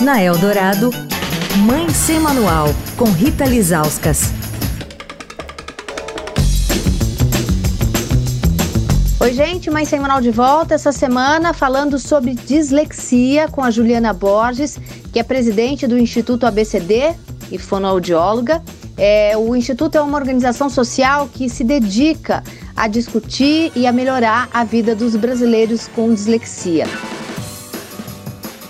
Na Eldorado, Mãe Sem Manual, com Rita Lizauskas. Oi, gente, Mãe Sem Manual de volta essa semana falando sobre dislexia com a Juliana Borges, que é presidente do Instituto ABCD e fonoaudióloga. É, o Instituto é uma organização social que se dedica a discutir e a melhorar a vida dos brasileiros com dislexia.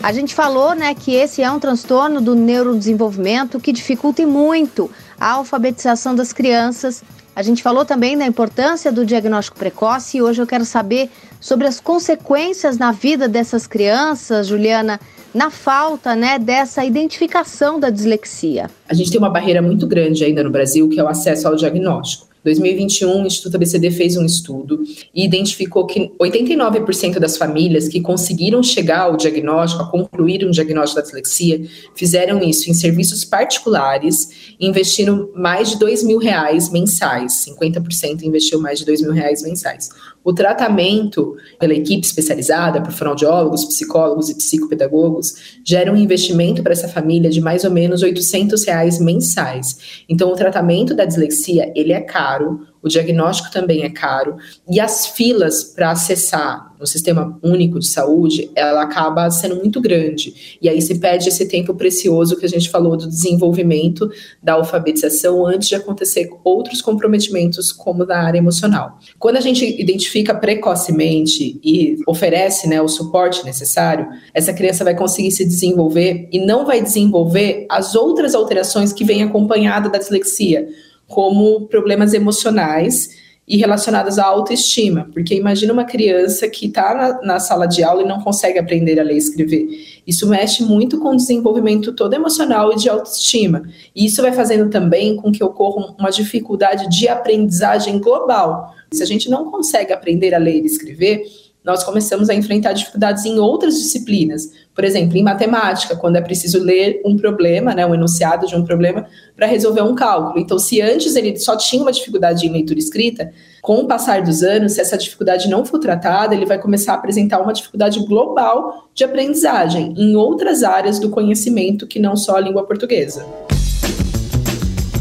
A gente falou né, que esse é um transtorno do neurodesenvolvimento que dificulta muito a alfabetização das crianças. A gente falou também da importância do diagnóstico precoce e hoje eu quero saber sobre as consequências na vida dessas crianças, Juliana, na falta né, dessa identificação da dislexia. A gente tem uma barreira muito grande ainda no Brasil, que é o acesso ao diagnóstico. 2021, o Instituto ABCD fez um estudo e identificou que 89% das famílias que conseguiram chegar ao diagnóstico, a concluir um diagnóstico da dislexia, fizeram isso em serviços particulares, investindo mais de dois mil reais mensais. 50% investiu mais de dois mil reais mensais. O tratamento pela equipe especializada, por fonoaudiólogos, psicólogos e psicopedagogos, gera um investimento para essa família de mais ou menos 800 reais mensais. Então, o tratamento da dislexia, ele é caro, o diagnóstico também é caro e as filas para acessar no sistema único de saúde, ela acaba sendo muito grande. E aí se perde esse tempo precioso que a gente falou do desenvolvimento da alfabetização antes de acontecer outros comprometimentos como na área emocional. Quando a gente identifica precocemente e oferece né, o suporte necessário, essa criança vai conseguir se desenvolver e não vai desenvolver as outras alterações que vêm acompanhada da dislexia como problemas emocionais e relacionados à autoestima, porque imagina uma criança que está na, na, sala de aula e não consegue aprender a ler e escrever. Isso mexe muito com o desenvolvimento todo emocional e de autoestima. E isso vai fazendo também com que ocorra uma dificuldade de aprendizagem global. Se a gente não consegue aprender a ler e escrever, nós começamos a enfrentar dificuldades em outras disciplinas. Por exemplo, em matemática, quando é preciso ler um problema, né, um enunciado de um problema, para resolver um cálculo. Então, se antes ele só tinha uma dificuldade em leitura escrita, com o passar dos anos, se essa dificuldade não for tratada, ele vai começar a apresentar uma dificuldade global de aprendizagem em outras áreas do conhecimento que não só a língua portuguesa.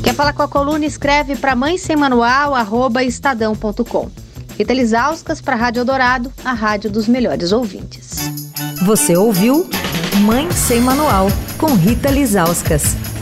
Quer falar com a coluna? Escreve para mãe sem manual, estadão.com. Rita Lisauskas para a Rádio Eldorado, a rádio dos melhores ouvintes. Você ouviu Mãe Sem Manual, com Rita Lisauskas.